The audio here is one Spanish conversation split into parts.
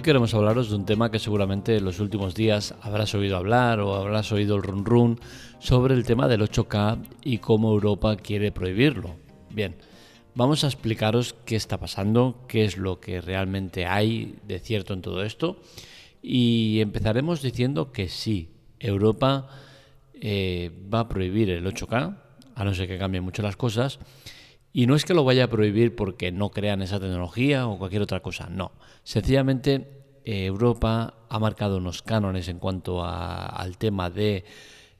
Hoy queremos hablaros de un tema que seguramente en los últimos días habrás oído hablar o habrás oído el run run sobre el tema del 8K y cómo Europa quiere prohibirlo. Bien, vamos a explicaros qué está pasando, qué es lo que realmente hay de cierto en todo esto y empezaremos diciendo que sí, Europa eh, va a prohibir el 8K, a no ser que cambien mucho las cosas. Y no es que lo vaya a prohibir porque no crean esa tecnología o cualquier otra cosa, no. Sencillamente eh, Europa ha marcado unos cánones en cuanto al tema de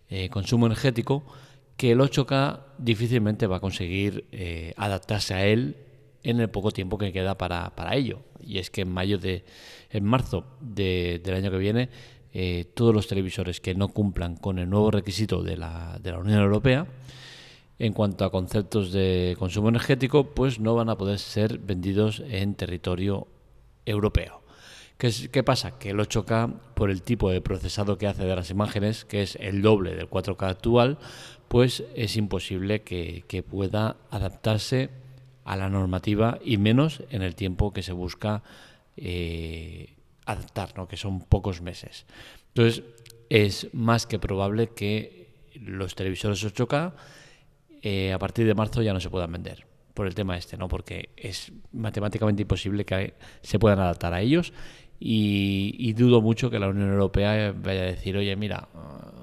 eh, consumo energético que el 8K difícilmente va a conseguir eh, adaptarse a él en el poco tiempo que queda para, ello. Y es que en mayo de, en marzo del año que viene, todos los televisores que no cumplan con el nuevo requisito de la, de la Unión Europea en cuanto a conceptos de consumo energético, pues no van a poder ser vendidos en territorio europeo. ¿Qué, pasa? Que el 8K, por el tipo de procesado que hace de las imágenes, que es el doble del 4K actual, pues es imposible que, pueda adaptarse a la normativa y menos en el tiempo que se busca eh, adaptar, ¿no? que son pocos meses. Entonces, es más que probable que los televisores 8K eh, a partir de marzo ya no se puedan vender por el tema este, ¿no? Porque es matemáticamente imposible que se puedan adaptar a ellos y, dudo mucho que la Unión Europea vaya a decir, oye, mira,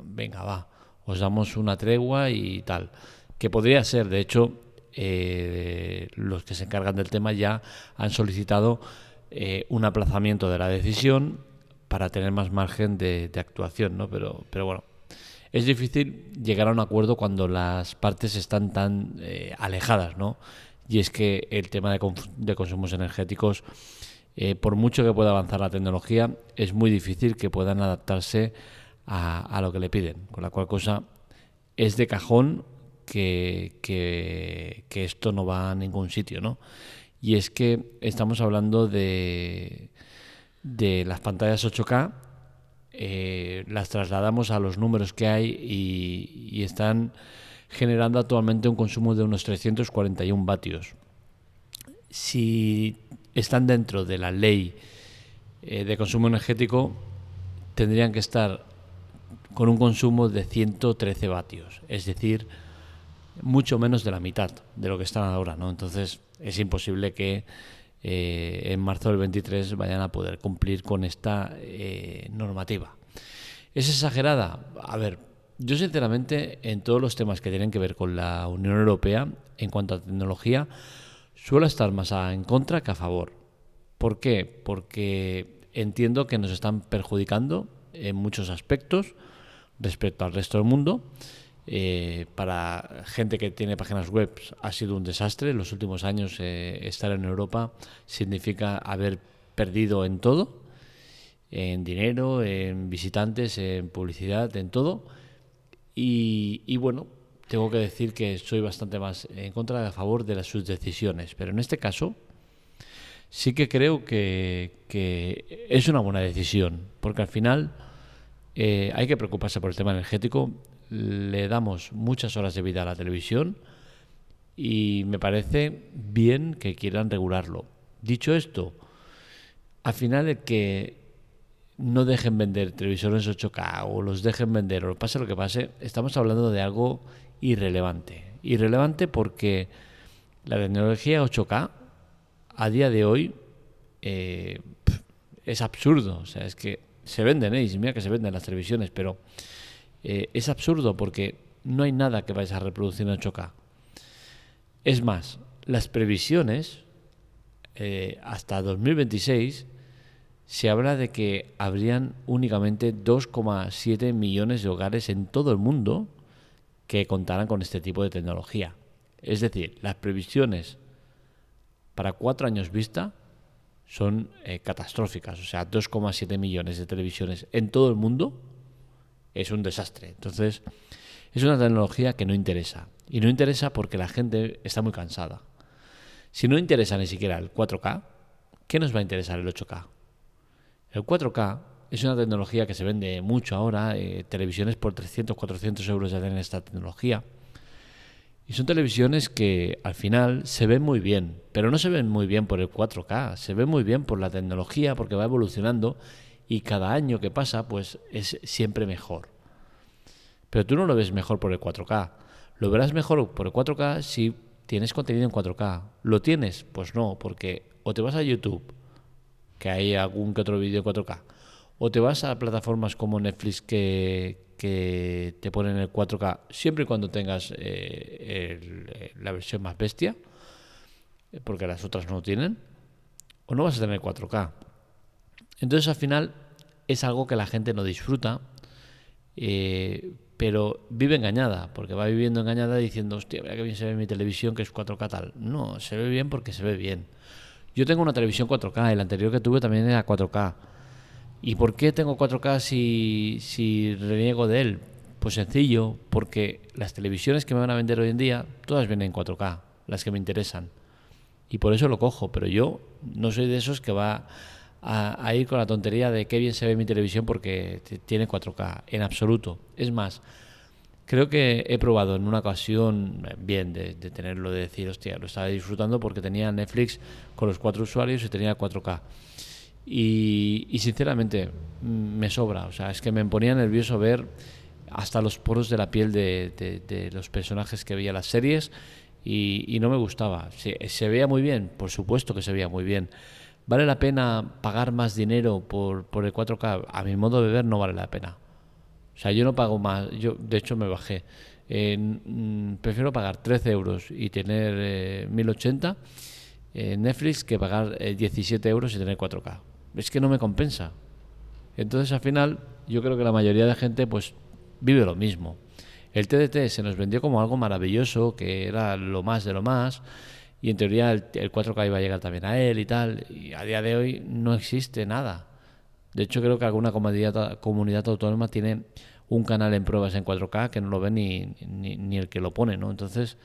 venga, va, os damos una tregua y tal. Que podría ser, de hecho, eh, los que se encargan del tema ya han solicitado eh, un aplazamiento de la decisión para tener más margen de, de actuación, ¿no? Pero, pero bueno, es difícil llegar a un acuerdo cuando las partes están tan eh, alejadas, ¿no? Y es que el tema de, consumos energéticos, eh, por mucho que pueda avanzar la tecnología, es muy difícil que puedan adaptarse a, lo que le piden. Con la cual cosa es de cajón que, esto no va a ningún sitio, ¿no? Y es que estamos hablando de, las pantallas 8K eh, las trasladamos a los números que hay y, están generando actualmente un consumo de unos 341 vatios. Si están dentro de la ley eh, de consumo energético, tendrían que estar con un consumo de 113 vatios, es decir, mucho menos de la mitad de lo que están ahora, ¿no? Entonces es imposible que eh, en marzo del 23 vayan a poder cumplir con esta eh, normativa. ¿Es exagerada? A ver, yo sinceramente en todos los temas que tienen que ver con la Unión Europea en cuanto a tecnología, suelo estar más en contra que a favor. ¿Por qué? Porque entiendo que nos están perjudicando en muchos aspectos respecto al resto del mundo eh, para gente que tiene páginas web ha sido un desastre. En los últimos años eh, estar en Europa significa haber perdido en todo, en dinero, en visitantes, en publicidad, en todo. Y, bueno, tengo que decir que soy bastante más en contra de a favor de las, sus decisiones. Pero en este caso sí que creo que, es una buena decisión, porque al final eh, hay que preocuparse por el tema energético le damos muchas horas de vida a la televisión y me parece bien que quieran regularlo. Dicho esto, al final el que no dejen vender televisores 8K o los dejen vender o pase lo que pase, estamos hablando de algo irrelevante. Irrelevante porque la tecnología 8K a día de hoy eh, es absurdo. O sea, es que se venden, ¿eh? Y mira que se venden las televisiones, pero eh, es absurdo porque no hay nada que vayas a reproducir en 8K. Es más, las previsiones eh, hasta 2026 se habla de que habrían únicamente 2,7 millones de hogares en todo el mundo que contaran con este tipo de tecnología. Es decir, las previsiones para cuatro años vista son eh, catastróficas. O sea, 2,7 millones de televisiones en todo el mundo es un desastre. Entonces, es una tecnología que no interesa. Y no interesa porque la gente está muy cansada. Si no interesa ni siquiera el 4K, ¿qué nos va a interesar el 8K? El 4K es una tecnología que se vende mucho ahora, eh, televisiones por 300, 400 euros ya tienen esta tecnología. Y son televisiones que al final se ven muy bien, pero no se ven muy bien por el 4K, se ven muy bien por la tecnología, porque va evolucionando y cada año que pasa pues es siempre mejor. Pero tú no lo ves mejor por el 4K, lo verás mejor por el 4K si tienes contenido en 4K. ¿Lo tienes? Pues no, porque o te vas a YouTube, que hay algún que otro vídeo en 4K, o te vas a plataformas como Netflix que, que te ponen el 4K siempre y cuando tengas eh, la versión más bestia, porque las otras no lo tienen, o no vas a tener 4K. Entonces al final es algo que la gente no disfruta, eh, pero vive engañada, porque va viviendo engañada diciendo, hostia, mira que bien se ve mi televisión que es 4K tal. No, se ve bien porque se ve bien. Yo tengo una televisión 4K, el anterior que tuve también era 4K ¿Y por qué tengo 4K si, si reniego de él? Pues sencillo, porque las televisiones que me van a vender hoy en día, todas vienen en 4K, las que me interesan. Y por eso lo cojo, pero yo no soy de esos que va a, ir con la tontería de qué bien se ve mi televisión porque tiene 4K, en absoluto. Es más, creo que he probado en una ocasión, eh, bien, de, de tenerlo, de decir, hostia, lo estaba disfrutando porque tenía Netflix con los cuatro usuarios y tenía 4K. Y, sinceramente mm, me sobra, o sea, es que me ponía nervioso ver hasta los poros de la piel de, los personajes que veía las series y, no me gustaba. Se, veía muy bien, por supuesto que se veía muy bien. ¿Vale la pena pagar más dinero por, por el 4K? A mi modo de ver no vale la pena. O sea, yo no pago más, yo de hecho me bajé. Mm, prefiero pagar 13 euros y tener 1080 eh, en Netflix que pagar 17 eh, euros y tener 4K es que no me compensa. Entonces al final yo creo que la mayoría de gente pues vive lo mismo. El TDT se nos vendió como algo maravilloso, que era lo más de lo más, y en teoría el, 4K iba a llegar también a él y tal, y a día de hoy no existe nada. De hecho creo que alguna comunidad, comunidad autónoma tiene un canal en pruebas en 4K que no lo ve ni, ni, el que lo pone, ¿no? Entonces,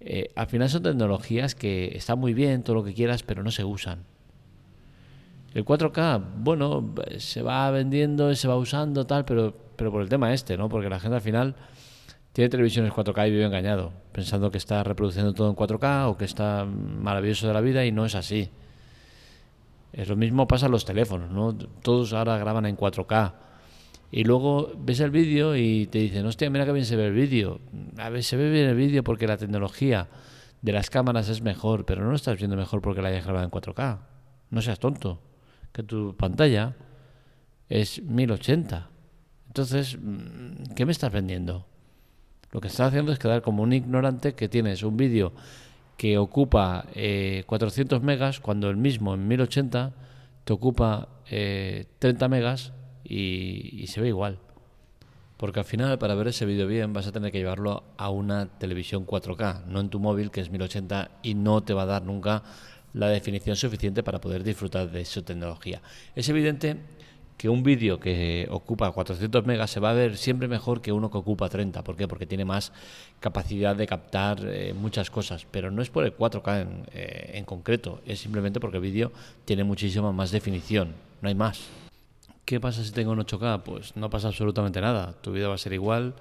eh, al final son tecnologías que están muy bien, todo lo que quieras, pero no se usan. El 4K, bueno, se va vendiendo, se va usando, tal, pero, pero por el tema este, ¿no? Porque la gente al final tiene televisiones 4K y vive engañado, pensando que está reproduciendo todo en 4K o que está maravilloso de la vida y no es así. Es lo mismo pasa en los teléfonos, ¿no? Todos ahora graban en 4K. Y luego ves el vídeo y te dicen, hostia, mira que bien se ve el vídeo. A ver, se ve bien el vídeo porque la tecnología de las cámaras es mejor, pero no lo estás viendo mejor porque la hayas grabado en 4K. No seas tonto que tu pantalla es 1080. Entonces, mm, ¿qué me estás vendiendo? Lo que estás haciendo es quedar como un ignorante que tienes un vídeo que ocupa 400 eh, megas cuando el mismo en 1080 te ocupa 30 eh, megas y, y, se ve igual. Porque al final para ver ese vídeo bien vas a tener que llevarlo a una televisión 4K, no en tu móvil que es 1080 y no te va a dar nunca la definición suficiente para poder disfrutar de su tecnología. Es evidente que un vídeo que ocupa 400 megas se va a ver siempre mejor que uno que ocupa 30. ¿Por qué? Porque tiene más capacidad de captar eh, muchas cosas. Pero no es por el 4K eh, en, concreto, es simplemente porque el vídeo tiene muchísima más definición. No hay más. ¿Qué pasa si tengo un 8K? Pues no pasa absolutamente nada. Tu vida va a ser igual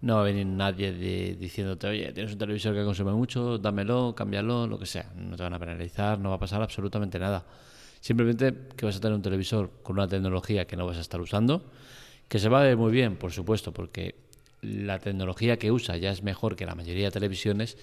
no va a venir nadie diciéndote, oye, tienes un televisor que consume mucho, dámelo, cámbialo, lo que sea. No te van a penalizar, no va a pasar absolutamente nada. Simplemente que vas a tener un televisor con una tecnología que no vas a estar usando, que se va a ver muy bien, por supuesto, porque la tecnología que usa ya es mejor que la mayoría de televisiones,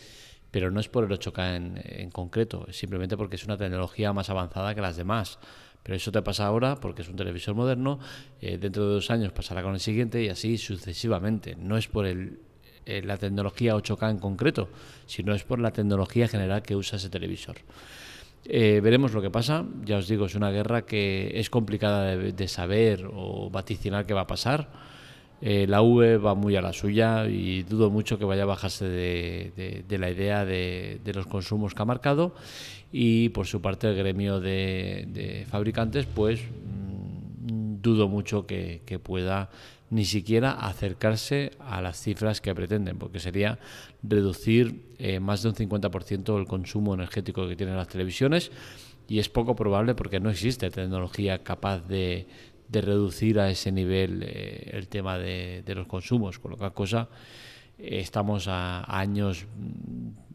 pero no es por el 8K en, en concreto, es simplemente porque es una tecnología más avanzada que las demás. Pero eso te pasa ahora porque es un televisor moderno, eh, dentro de dos años pasará con el siguiente y así sucesivamente. No es por el, eh, la tecnología 8K en concreto, sino es por la tecnología general que usa ese televisor. Eh, veremos lo que pasa. Ya os digo, es una guerra que es complicada de, saber o vaticinar qué va a pasar. La V va muy a la suya y dudo mucho que vaya a bajarse de, de la idea de, los consumos que ha marcado. Y por su parte el gremio de, fabricantes pues mm, dudo mucho que, pueda ni siquiera acercarse a las cifras que pretenden, porque sería reducir eh, más de un 50% el consumo energético que tienen las televisiones. Y es poco probable porque no existe tecnología capaz de, reducir a ese nivel eh, el tema de, los consumos, con lo cual cosa estamos a años,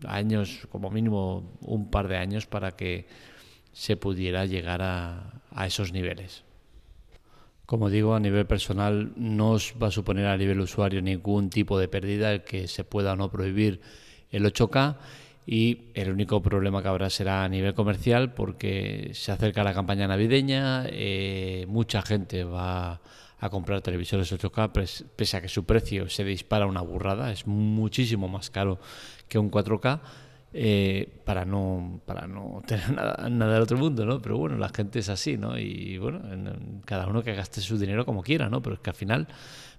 años, como mínimo un par de años para que se pudiera llegar a, a esos niveles. Como digo, a nivel personal no os va a suponer a nivel usuario ningún tipo de pérdida el que se pueda o no prohibir el 8K y el único problema que habrá será a nivel comercial porque se acerca la campaña navideña, eh, mucha gente va a comprar televisores 8K pese a que su precio se dispara una burrada, es muchísimo más caro que un 4K. Eh, para no para no tener nada, del otro mundo, ¿no? Pero bueno, la gente es así, ¿no? Y bueno, cada uno que gaste su dinero como quiera, ¿no? Pero es que al final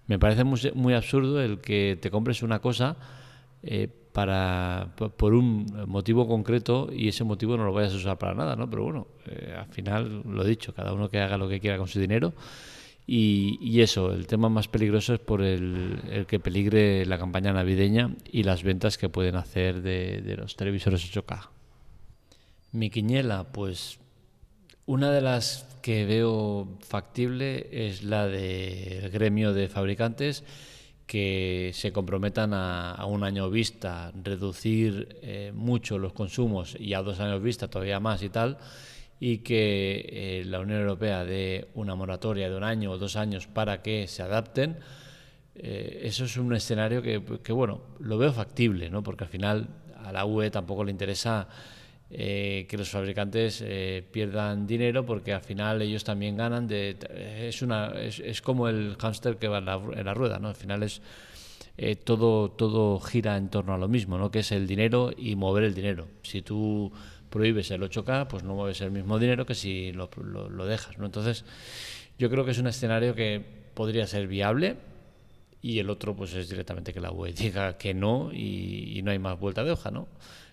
me parece muy, muy absurdo el que te compres una cosa eh, para por un motivo concreto y ese motivo no lo vayas a usar para nada, ¿no? Pero bueno, eh, al final lo he dicho, cada uno que haga lo que quiera con su dinero. Y, eso, el tema más peligroso es por el, que peligre la campaña navideña y las ventas que pueden hacer de, los televisores 8K. Mi quiñela, pues una de las que veo factible es la del gremio de fabricantes que se comprometan a, un año vista reducir eh, mucho los consumos y a dos años vista todavía más y tal, y que eh, la Unión Europea dé una moratoria de un año o dos años para que se adapten, eh, eso es un escenario que, que, bueno, lo veo factible, ¿no? porque al final a la UE tampoco le interesa eh, que los fabricantes eh, pierdan dinero porque al final ellos también ganan de es una es, como el hámster que va en la, rueda no al final es eh, todo todo gira en torno a lo mismo no que es el dinero y mover el dinero. Si tú prohíbes el 8K pues no mueves el mismo dinero que si lo, lo, dejas no entonces yo creo que es un escenario que podría ser viable y el otro pues es directamente que la UE diga que no y, y no hay más vuelta de hoja no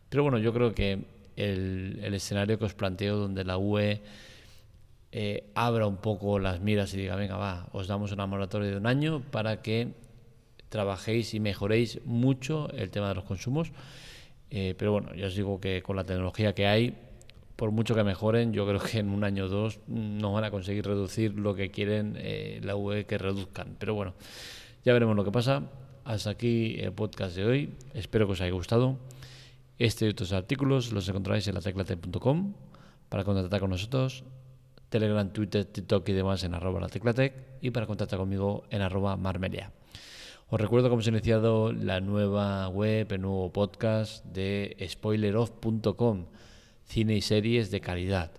pero bueno yo creo que el, escenario que os planteo donde la UE eh, abra un poco las miras y diga, venga, va, os damos una moratoria de un año para que trabajéis y mejoréis mucho el tema de los consumos. Eh, pero bueno, ya os digo que con la tecnología que hay, por mucho que mejoren, yo creo que en un año o dos no van a conseguir reducir lo que quieren eh, la UE que reduzcan. Pero bueno, ya veremos lo que pasa. Hasta aquí el podcast de hoy. Espero que os haya gustado. Este y otros artículos los encontráis en lateclatec.com para contactar con nosotros, Telegram, Twitter, TikTok y demás en arroba lateclatec y para contactar conmigo en arroba marmelia. Os recuerdo que hemos iniciado la nueva web, el nuevo podcast de spoileroff.com, cine y series de calidad.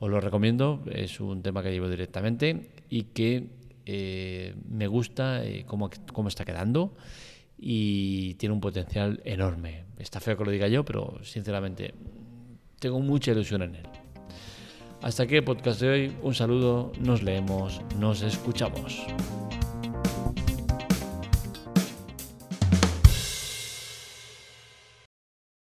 Os lo recomiendo, es un tema que llevo directamente y que eh, me gusta eh, cómo, cómo está quedando y tiene un potencial enorme. Está feo que lo diga yo, pero sinceramente tengo mucha ilusión en él. Hasta aquí el podcast de hoy. Un saludo, nos leemos, nos escuchamos.